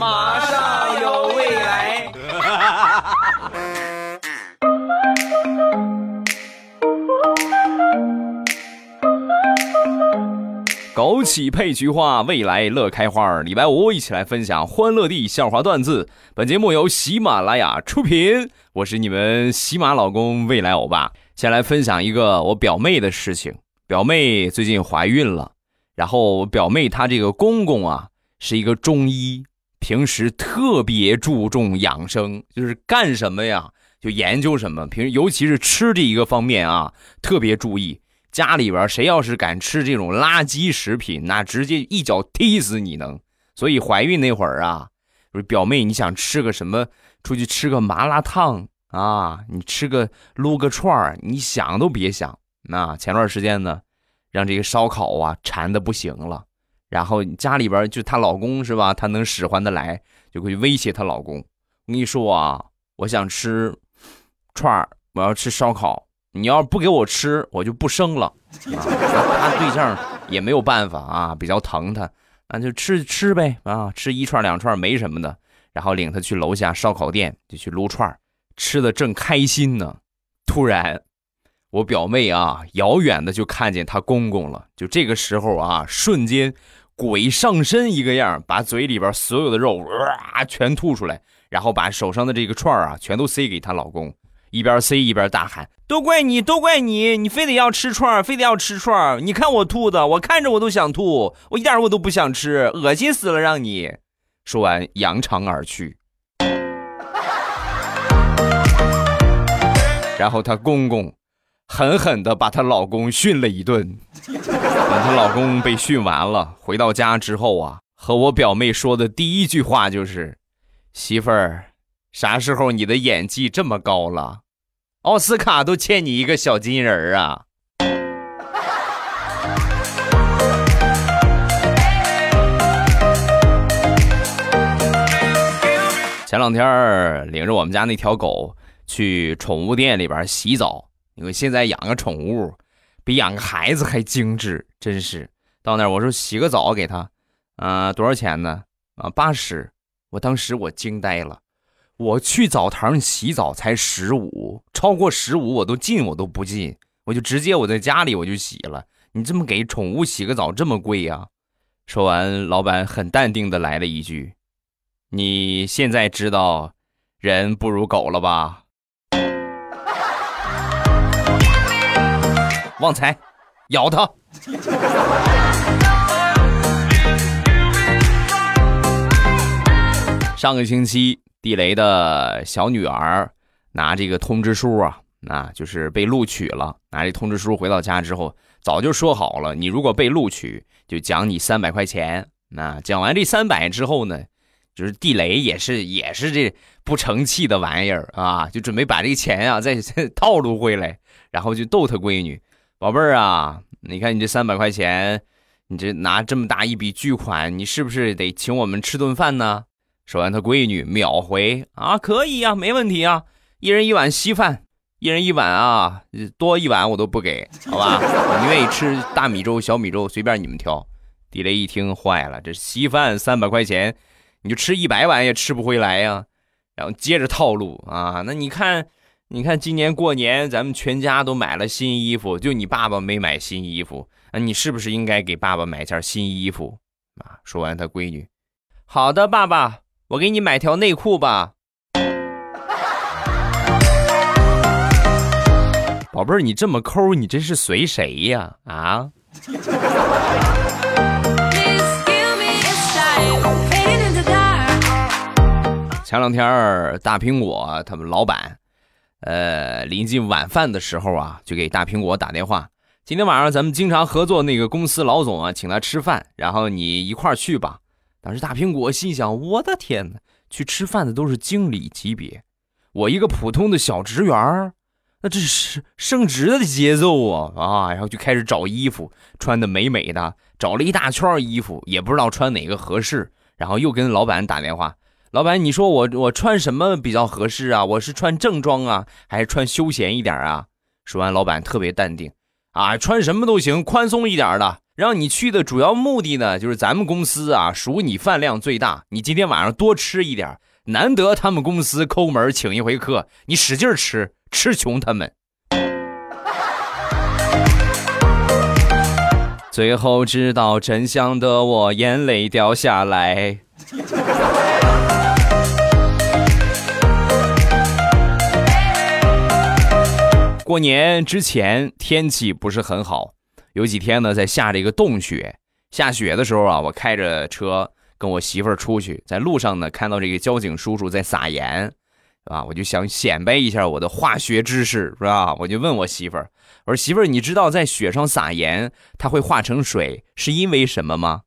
马上有未来。枸杞配菊花，未来乐开花。礼拜五一起来分享欢乐地笑话段子。本节目由喜马拉雅出品，我是你们喜马老公未来欧巴。先来分享一个我表妹的事情。表妹最近怀孕了，然后表妹她这个公公啊是一个中医，平时特别注重养生，就是干什么呀就研究什么，平时尤其是吃这一个方面啊特别注意。家里边谁要是敢吃这种垃圾食品，那直接一脚踢死你能。所以怀孕那会儿啊，说表妹你想吃个什么，出去吃个麻辣烫啊，你吃个撸个串儿，你想都别想。那前段时间呢，让这个烧烤啊馋的不行了，然后家里边就她老公是吧，她能使唤得来，就会威胁她老公。我跟你说啊，我想吃串儿，我要吃烧烤。你要不给我吃，我就不生了。他对象也没有办法啊，比较疼她，那就吃吃呗啊，吃一串两串没什么的。然后领她去楼下烧烤店就去撸串儿吃的正开心呢。突然，我表妹啊，遥远的就看见她公公了。就这个时候啊，瞬间鬼上身一个样，把嘴里边所有的肉哇全吐出来，然后把手上的这个串啊全都塞给她老公。一边塞一边大喊：“都怪你，都怪你！你非得要吃串非得要吃串你看我吐的，我看着我都想吐，我一点我都不想吃，恶心死了！让你。”说完，扬长而去。然后她公公狠狠地把她老公训了一顿。等她老公被训完了，回到家之后啊，和我表妹说的第一句话就是：“媳妇儿。”啥时候你的演技这么高了？奥斯卡都欠你一个小金人儿啊！前两天领着我们家那条狗去宠物店里边洗澡，因为现在养个宠物比养个孩子还精致，真是。到那儿我说洗个澡给他，啊，多少钱呢？啊，八十。我当时我惊呆了。我去澡堂洗澡才十五，超过十五我都进我都不进，我就直接我在家里我就洗了。你这么给宠物洗个澡这么贵呀？说完，老板很淡定的来了一句：“你现在知道人不如狗了吧？”旺财，咬他！上个星期。地雷的小女儿拿这个通知书啊，那就是被录取了。拿这通知书回到家之后，早就说好了，你如果被录取，就奖你三百块钱。那讲完这三百之后呢，就是地雷也是也是这不成器的玩意儿啊，就准备把这个钱啊再 套路回来，然后就逗他闺女：“宝贝儿啊，你看你这三百块钱，你这拿这么大一笔巨款，你是不是得请我们吃顿饭呢？”说完，他闺女秒回啊，可以呀，没问题啊，一人一碗稀饭，一人一碗啊，多一碗我都不给，好吧？你愿意吃大米粥、小米粥，随便你们挑。地雷一听坏了，这稀饭三百块钱，你就吃一百碗也吃不回来呀。然后接着套路啊，那你看，你看今年过年咱们全家都买了新衣服，就你爸爸没买新衣服，那你是不是应该给爸爸买件新衣服啊？说完，他闺女，好的，爸爸。我给你买条内裤吧，宝贝儿，你这么抠，你这是随谁呀？啊？前两天大苹果他们老板，呃，临近晚饭的时候啊，就给大苹果打电话，今天晚上咱们经常合作那个公司老总啊，请他吃饭，然后你一块儿去吧。当时大苹果心想：“我的天哪，去吃饭的都是经理级别，我一个普通的小职员那这是升职的节奏啊啊！”然后就开始找衣服，穿的美美的，找了一大圈衣服，也不知道穿哪个合适。然后又跟老板打电话：“老板，你说我我穿什么比较合适啊？我是穿正装啊，还是穿休闲一点啊？”说完，老板特别淡定：“啊，穿什么都行，宽松一点的。”让你去的主要目的呢，就是咱们公司啊，数你饭量最大，你今天晚上多吃一点，难得他们公司抠门请一回客，你使劲吃，吃穷他们。最后知道真相的我，眼泪掉下来。过年之前天气不是很好。有几天呢，在下着一个冻雪，下雪的时候啊，我开着车跟我媳妇儿出去，在路上呢，看到这个交警叔叔在撒盐，是吧？我就想显摆一下我的化学知识，是吧？我就问我媳妇儿，我说媳妇儿，你知道在雪上撒盐它会化成水是因为什么吗？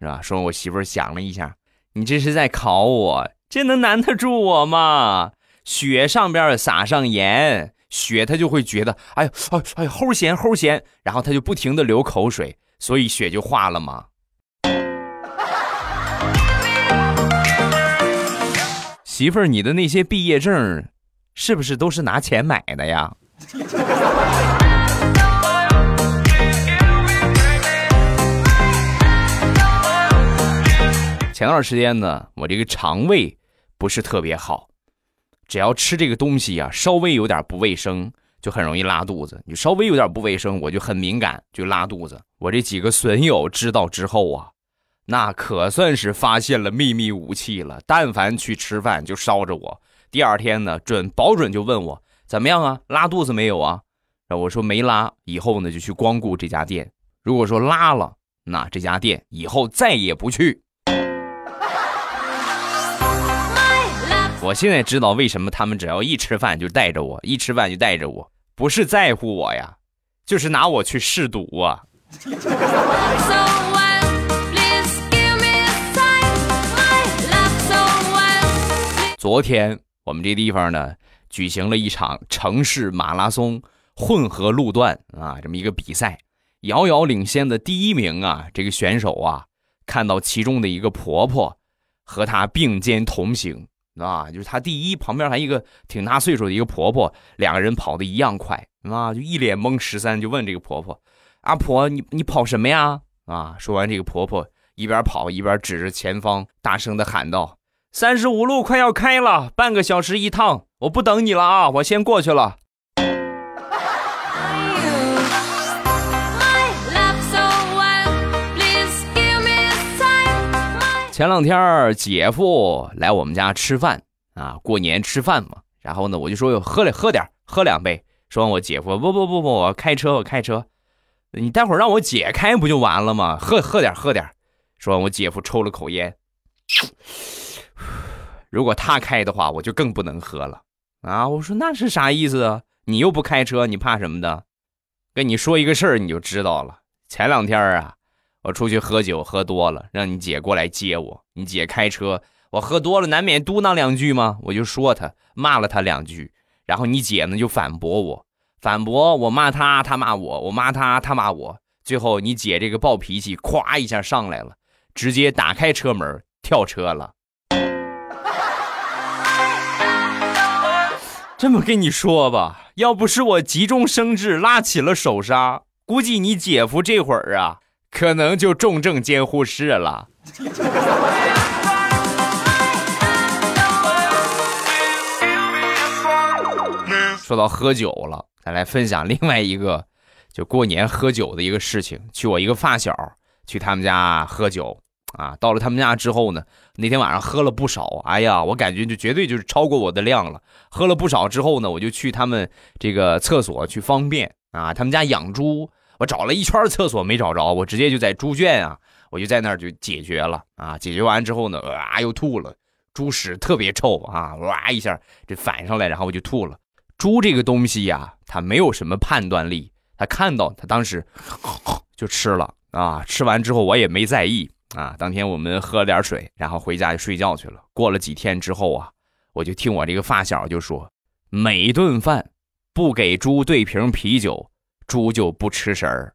是吧？说我媳妇儿想了一下，你这是在考我，这能难得住我吗？雪上边撒上盐。雪他就会觉得，哎呦，哎哎，齁咸齁咸，然后他就不停的流口水，所以雪就化了嘛？媳妇儿，你的那些毕业证，是不是都是拿钱买的呀？前段时间呢，我这个肠胃不是特别好。只要吃这个东西呀，稍微有点不卫生，就很容易拉肚子。你稍微有点不卫生，我就很敏感，就拉肚子。我这几个损友知道之后啊，那可算是发现了秘密武器了。但凡去吃饭，就烧着我。第二天呢，准保准就问我怎么样啊，拉肚子没有啊？然后我说没拉，以后呢就去光顾这家店。如果说拉了，那这家店以后再也不去。我现在知道为什么他们只要一吃饭就带着我，一吃饭就带着我，不是在乎我呀，就是拿我去试毒啊。昨天我们这地方呢举行了一场城市马拉松混合路段啊，这么一个比赛，遥遥领先的第一名啊，这个选手啊，看到其中的一个婆婆和她并肩同行。啊，就是他第一，旁边还一个挺大岁数的一个婆婆，两个人跑的一样快，啊，就一脸懵。十三就问这个婆婆：“阿婆，你你跑什么呀？”啊，说完这个婆婆一边跑一边指着前方，大声的喊道：“三十五路快要开了，半个小时一趟，我不等你了啊，我先过去了。”前两天姐夫来我们家吃饭啊，过年吃饭嘛。然后呢，我就说喝了喝点喝两杯。说，我姐夫不不不不，我开车，我开车。你待会儿让我姐开不就完了吗？喝喝点喝点。说，我姐夫抽了口烟。如果他开的话，我就更不能喝了啊！我说那是啥意思啊？你又不开车，你怕什么的？跟你说一个事儿，你就知道了。前两天啊。我出去喝酒喝多了，让你姐过来接我。你姐开车，我喝多了难免嘟囔两句嘛，我就说她，骂了她两句。然后你姐呢就反驳我，反驳我骂她，她骂我，我骂她，她骂我。最后你姐这个暴脾气咵一下上来了，直接打开车门跳车了。这么跟你说吧，要不是我急中生智拉起了手刹，估计你姐夫这会儿啊。可能就重症监护室了。说到喝酒了，再来分享另外一个，就过年喝酒的一个事情。去我一个发小去他们家喝酒啊，到了他们家之后呢，那天晚上喝了不少。哎呀，我感觉就绝对就是超过我的量了。喝了不少之后呢，我就去他们这个厕所去方便啊。他们家养猪。我找了一圈厕所没找着，我直接就在猪圈啊，我就在那儿就解决了啊。解决完之后呢，哇又吐了，猪屎特别臭啊，哇一下这反上来，然后我就吐了。猪这个东西呀，它没有什么判断力，它看到它当时就吃了啊。吃完之后我也没在意啊。当天我们喝了点水，然后回家就睡觉去了。过了几天之后啊，我就听我这个发小就说，每顿饭不给猪兑瓶啤酒。猪就不吃食儿。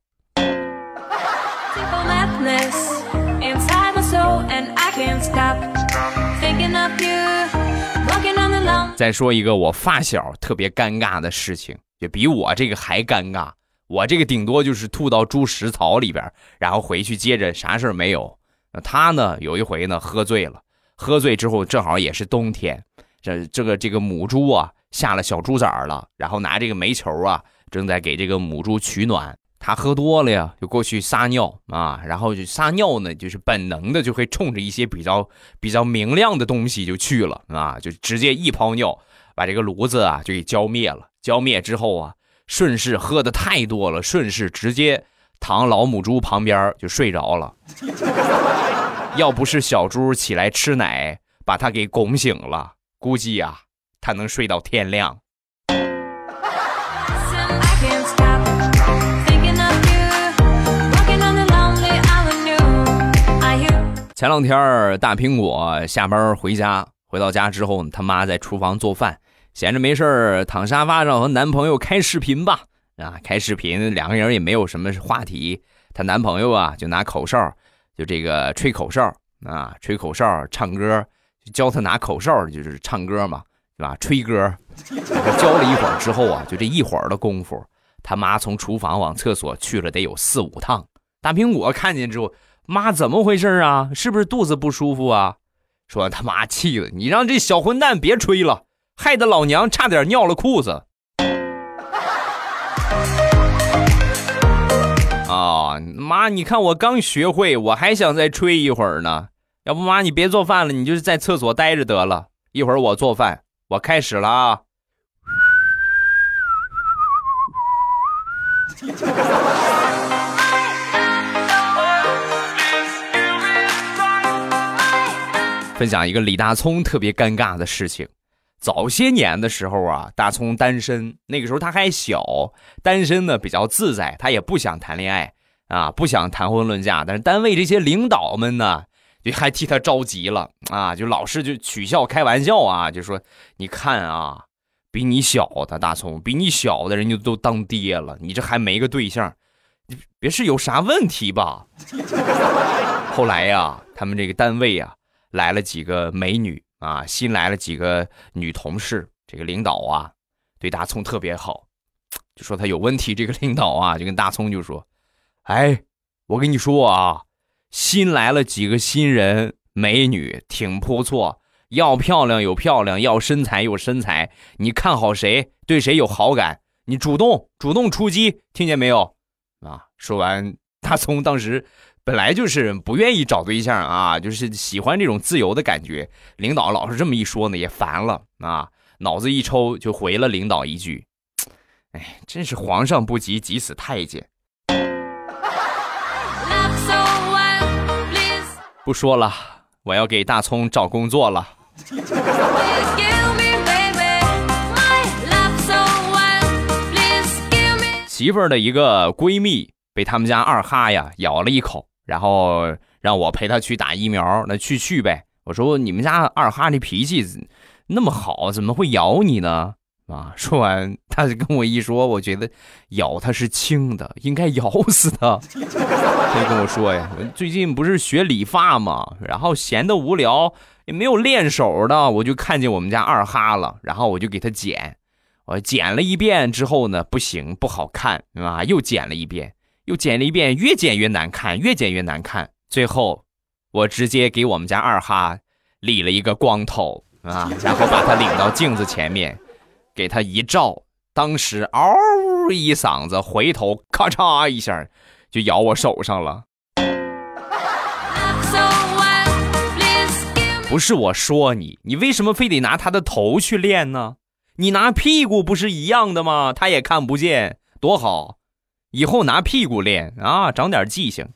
再说一个我发小特别尴尬的事情，也比我这个还尴尬。我这个顶多就是吐到猪食槽里边，然后回去接着啥事儿没有。那他呢，有一回呢喝醉了，喝醉之后正好也是冬天，这这个这个母猪啊下了小猪崽儿了，然后拿这个煤球啊正在给这个母猪取暖。他喝多了呀，就过去撒尿啊，然后就撒尿呢，就是本能的就会冲着一些比较比较明亮的东西就去了啊，就直接一泡尿把这个炉子啊就给浇灭了。浇灭之后啊，顺势喝的太多了，顺势直接躺老母猪旁边就睡着了。要不是小猪起来吃奶把他给拱醒了，估计呀他能睡到天亮。前两天大苹果下班回家，回到家之后呢，他妈在厨房做饭，闲着没事躺沙发上和男朋友开视频吧。啊，开视频，两个人也没有什么话题。她男朋友啊，就拿口哨，就这个吹口哨啊，吹口哨唱歌，就教他拿口哨就是唱歌嘛，对吧？吹歌。教了一会儿之后啊，就这一会儿的功夫，他妈从厨房往厕所去了得有四五趟。大苹果看见之后。妈，怎么回事啊？是不是肚子不舒服啊？说他妈气了，你让这小混蛋别吹了，害得老娘差点尿了裤子。啊，妈，你看我刚学会，我还想再吹一会儿呢。要不妈，你别做饭了，你就是在厕所待着得了。一会儿我做饭，我开始了啊。分享一个李大聪特别尴尬的事情。早些年的时候啊，大聪单身，那个时候他还小，单身呢比较自在，他也不想谈恋爱啊，不想谈婚论嫁。但是单位这些领导们呢，就还替他着急了啊，就老是就取笑开玩笑啊，就说你看啊，比你小的大聪，比你小的人就都当爹了，你这还没个对象，你别是有啥问题吧？后来呀，他们这个单位啊。来了几个美女啊，新来了几个女同事。这个领导啊，对大葱特别好，就说他有问题。这个领导啊，就跟大葱就说：“哎，我跟你说啊，新来了几个新人，美女挺不错，要漂亮有漂亮，要身材有身材。你看好谁，对谁有好感，你主动主动出击，听见没有？”啊，说完，大葱当时。本来就是不愿意找对象啊，就是喜欢这种自由的感觉。领导老是这么一说呢，也烦了啊，脑子一抽就回了领导一句：“ 哎，真是皇上不急急死太监。”不说了，我要给大葱找工作了。媳妇儿的一个闺蜜被他们家二哈呀咬了一口。然后让我陪他去打疫苗，那去去呗。我说你们家二哈这脾气那么好，怎么会咬你呢？啊！说完，他就跟我一说，我觉得咬他是轻的，应该咬死他。他就跟我说呀，最近不是学理发嘛，然后闲得无聊，也没有练手的，我就看见我们家二哈了，然后我就给他剪。我剪了一遍之后呢，不行，不好看啊，又剪了一遍。又剪了一遍，越剪越难看，越剪越难看。最后，我直接给我们家二哈理了一个光头啊，然后把他领到镜子前面，给他一照，当时嗷一嗓子，回头咔嚓一下就咬我手上了。不是我说你，你为什么非得拿他的头去练呢？你拿屁股不是一样的吗？他也看不见，多好。以后拿屁股练啊，长点记性。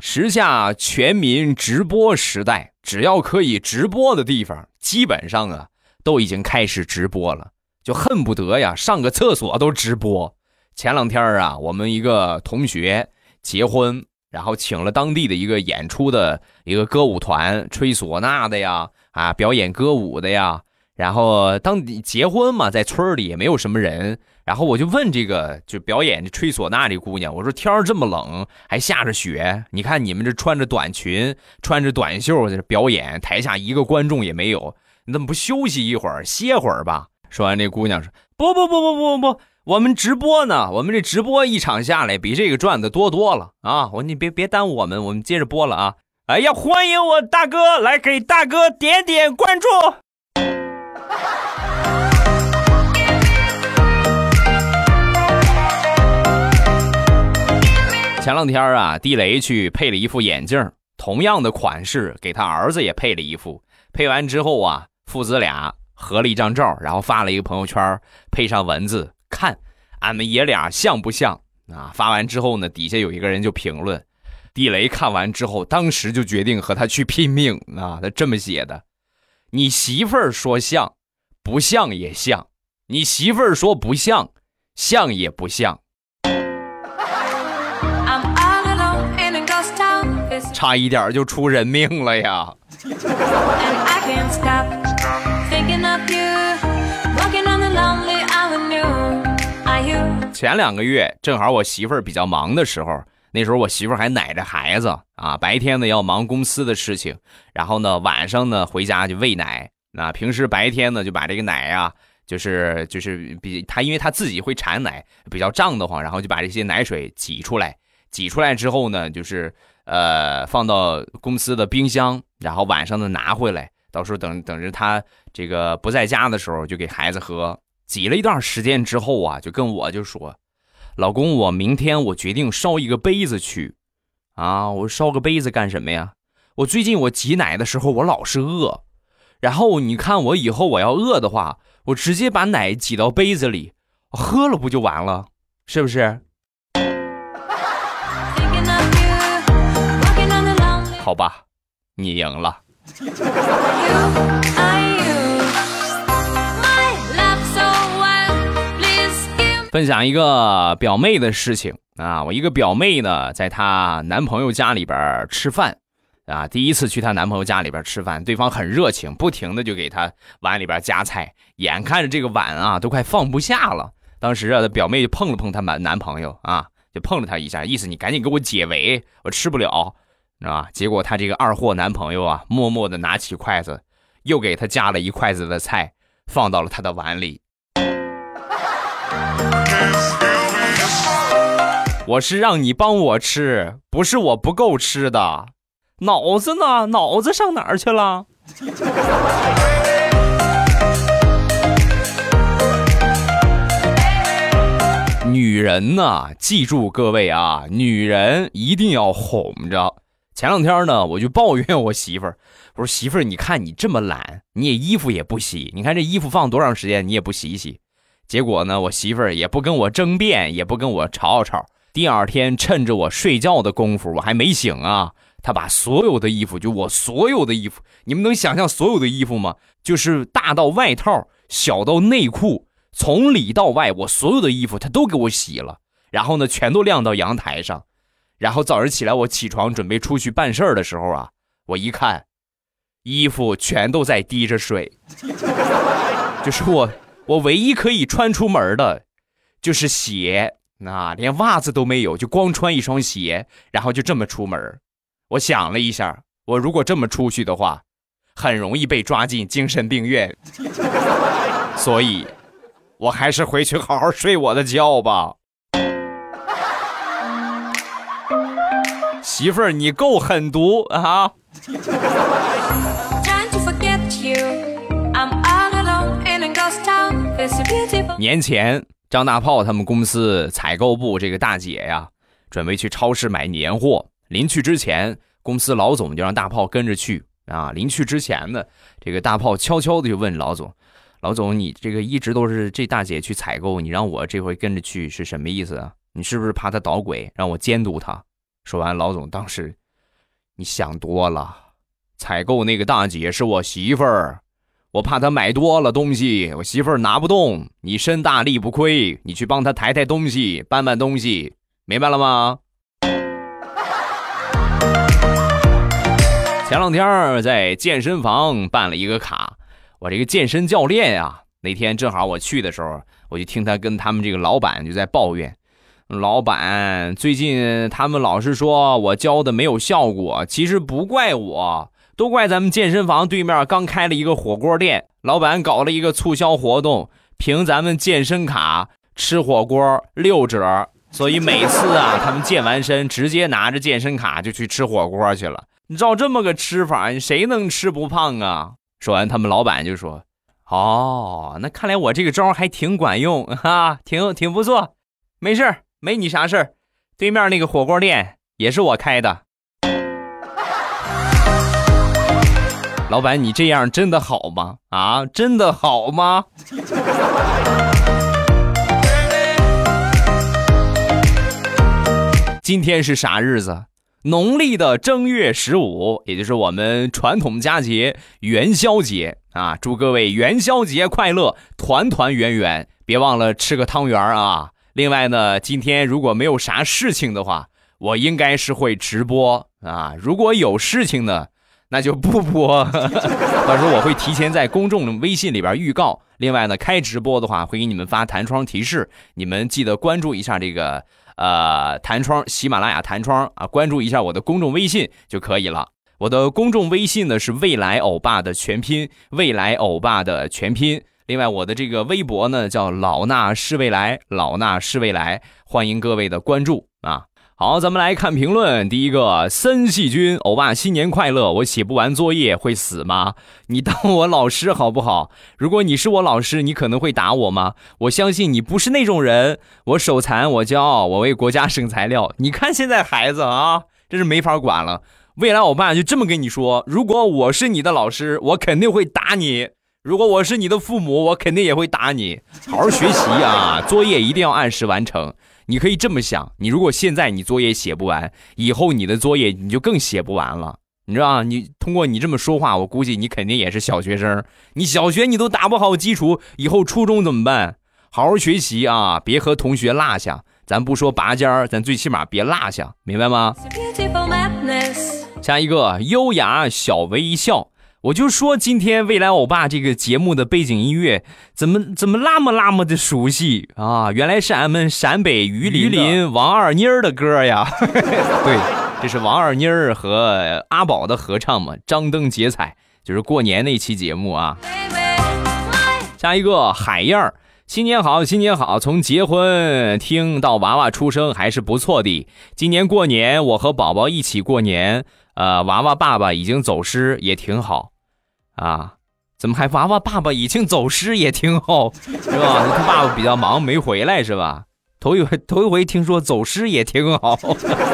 时下全民直播时代，只要可以直播的地方，基本上啊都已经开始直播了，就恨不得呀上个厕所都直播。前两天啊，我们一个同学结婚，然后请了当地的一个演出的一个歌舞团，吹唢呐的呀。啊，表演歌舞的呀，然后当你结婚嘛，在村里也没有什么人，然后我就问这个就表演吹唢呐这姑娘，我说天这么冷，还下着雪，你看你们这穿着短裙，穿着短袖在这表演，台下一个观众也没有，你怎么不休息一会儿，歇会儿吧？说完，这姑娘说：“不不不不不不，我们直播呢，我们这直播一场下来比这个赚的多多了啊！我你别别耽误我们，我们接着播了啊！哎呀，欢迎我大哥来给大哥点点关注。”前两天啊，地雷去配了一副眼镜，同样的款式，给他儿子也配了一副。配完之后啊，父子俩合了一张照，然后发了一个朋友圈，配上文字，看俺们爷俩像不像啊？发完之后呢，底下有一个人就评论，地雷看完之后，当时就决定和他去拼命啊！他这么写的：你媳妇儿说像，不像也像；你媳妇儿说不像，像也不像。差一点就出人命了呀！前两个月正好我媳妇儿比较忙的时候，那时候我媳妇儿还奶着孩子啊，白天呢要忙公司的事情，然后呢晚上呢回家就喂奶。那平时白天呢就把这个奶呀，就是就是比她，因为她自己会产奶，比较胀得慌，然后就把这些奶水挤出来，挤出来之后呢，就是。呃，放到公司的冰箱，然后晚上呢拿回来，到时候等等着他这个不在家的时候，就给孩子喝。挤了一段时间之后啊，就跟我就说：“老公，我明天我决定烧一个杯子去。”啊，我烧个杯子干什么呀？我最近我挤奶的时候，我老是饿，然后你看我以后我要饿的话，我直接把奶挤到杯子里，喝了不就完了？是不是？好吧，你赢了。分享一个表妹的事情啊，我一个表妹呢，在她男朋友家里边吃饭啊，第一次去她男朋友家里边吃饭，对方很热情，不停的就给她碗里边夹菜，眼看着这个碗啊都快放不下了。当时啊，她表妹就碰了碰她男男朋友啊，就碰了他一下，意思你赶紧给我解围，我吃不了。啊！结果她这个二货男朋友啊，默默的拿起筷子，又给她夹了一筷子的菜，放到了她的碗里。我是让你帮我吃，不是我不够吃的。脑子呢？脑子上哪儿去了？女人呢？记住各位啊，女人一定要哄着。前两天呢，我就抱怨我媳妇儿，我说媳妇儿，你看你这么懒，你也衣服也不洗，你看这衣服放多长时间，你也不洗洗。结果呢，我媳妇儿也不跟我争辩，也不跟我吵吵。第二天趁着我睡觉的功夫，我还没醒啊，她把所有的衣服，就我所有的衣服，你们能想象所有的衣服吗？就是大到外套，小到内裤，从里到外，我所有的衣服她都给我洗了，然后呢，全都晾到阳台上。然后早上起来，我起床准备出去办事儿的时候啊，我一看，衣服全都在滴着水，就是我我唯一可以穿出门的，就是鞋，那连袜子都没有，就光穿一双鞋，然后就这么出门。我想了一下，我如果这么出去的话，很容易被抓进精神病院，所以，我还是回去好好睡我的觉吧。媳妇儿，你够狠毒啊！年前，张大炮他们公司采购部这个大姐呀，准备去超市买年货。临去之前，公司老总就让大炮跟着去啊。临去之前呢，这个大炮悄悄的就问老总：“老总，你这个一直都是这大姐去采购，你让我这回跟着去是什么意思啊？你是不是怕她捣鬼，让我监督她？”说完，老总当时，你想多了。采购那个大姐是我媳妇儿，我怕她买多了东西，我媳妇儿拿不动。你身大力不亏，你去帮她抬抬东西，搬搬东西，明白了吗？前两天在健身房办了一个卡，我这个健身教练呀，那天正好我去的时候，我就听他跟他们这个老板就在抱怨。老板，最近他们老是说我教的没有效果，其实不怪我，都怪咱们健身房对面刚开了一个火锅店，老板搞了一个促销活动，凭咱们健身卡吃火锅六折，所以每次啊，他们健完身直接拿着健身卡就去吃火锅去了。你照这么个吃法，谁能吃不胖啊？说完，他们老板就说：“哦，那看来我这个招还挺管用哈，挺挺不错。没事没你啥事儿。对面那个火锅店也是我开的。”老板，你这样真的好吗？啊，真的好吗？今天是啥日子？农历的正月十五，也就是我们传统佳节元宵节啊！祝各位元宵节快乐，团团圆圆！别忘了吃个汤圆啊！另外呢，今天如果没有啥事情的话，我应该是会直播啊。如果有事情呢？那就不播，到时候我会提前在公众微信里边预告。另外呢，开直播的话会给你们发弹窗提示，你们记得关注一下这个呃弹窗，喜马拉雅弹窗啊，关注一下我的公众微信就可以了。我的公众微信呢是未来欧巴的全拼，未来欧巴的全拼。另外我的这个微博呢叫老衲是未来，老衲是未来，欢迎各位的关注啊。好，咱们来看评论。第一个，森细菌，欧巴新年快乐！我写不完作业会死吗？你当我老师好不好？如果你是我老师，你可能会打我吗？我相信你不是那种人。我手残，我骄傲，我为国家省材料。你看现在孩子啊，真是没法管了。未来，欧巴就这么跟你说：如果我是你的老师，我肯定会打你；如果我是你的父母，我肯定也会打你。好好学习啊，作业一定要按时完成。你可以这么想，你如果现在你作业写不完，以后你的作业你就更写不完了，你知道你通过你这么说话，我估计你肯定也是小学生。你小学你都打不好基础，以后初中怎么办？好好学习啊，别和同学落下。咱不说拔尖儿，咱最起码别落下，明白吗？下一个优雅小微笑。我就说今天未来欧巴这个节目的背景音乐怎么怎么那么那么的熟悉啊？原来是俺们陕北榆林林王二妮儿的歌呀！对，这是王二妮儿和阿宝的合唱嘛，张灯结彩，就是过年那期节目啊。下一个海燕儿，新年好，新年好！从结婚听到娃娃出生还是不错的。今年过年我和宝宝一起过年，呃，娃娃爸爸已经走失，也挺好。啊，怎么还娃娃爸爸已经走失也挺好，是吧？他爸爸比较忙没回来是吧？头一回头一回听说走失也挺好，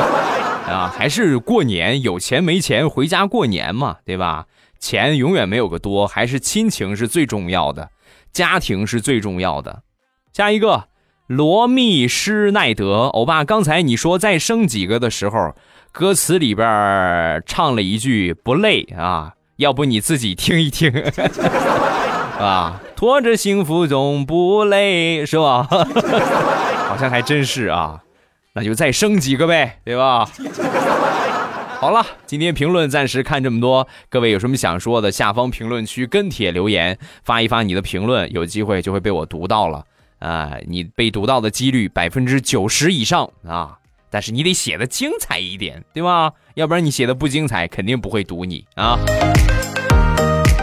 啊，还是过年有钱没钱回家过年嘛，对吧？钱永远没有个多，还是亲情是最重要的，家庭是最重要的。下一个罗密施耐德，欧巴，刚才你说再生几个的时候，歌词里边唱了一句不累啊。要不你自己听一听，啊，拖着幸福总不累，是吧？好像还真是啊，那就再生几个呗，对吧？好了，今天评论暂时看这么多，各位有什么想说的，下方评论区跟帖留言，发一发你的评论，有机会就会被我读到了啊！你被读到的几率百分之九十以上啊！但是你得写的精彩一点，对吧？要不然你写的不精彩，肯定不会读你啊！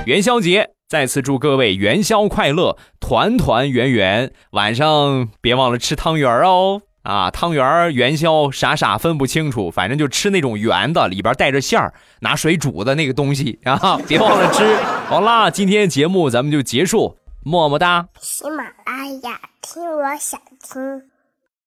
元宵节，再次祝各位元宵快乐，团团圆圆。晚上别忘了吃汤圆哦！啊，汤圆元宵傻傻分不清楚，反正就吃那种圆的，里边带着馅儿，拿水煮的那个东西啊！别忘了吃。好啦，今天节目咱们就结束，么么哒。喜马拉雅，听我想听。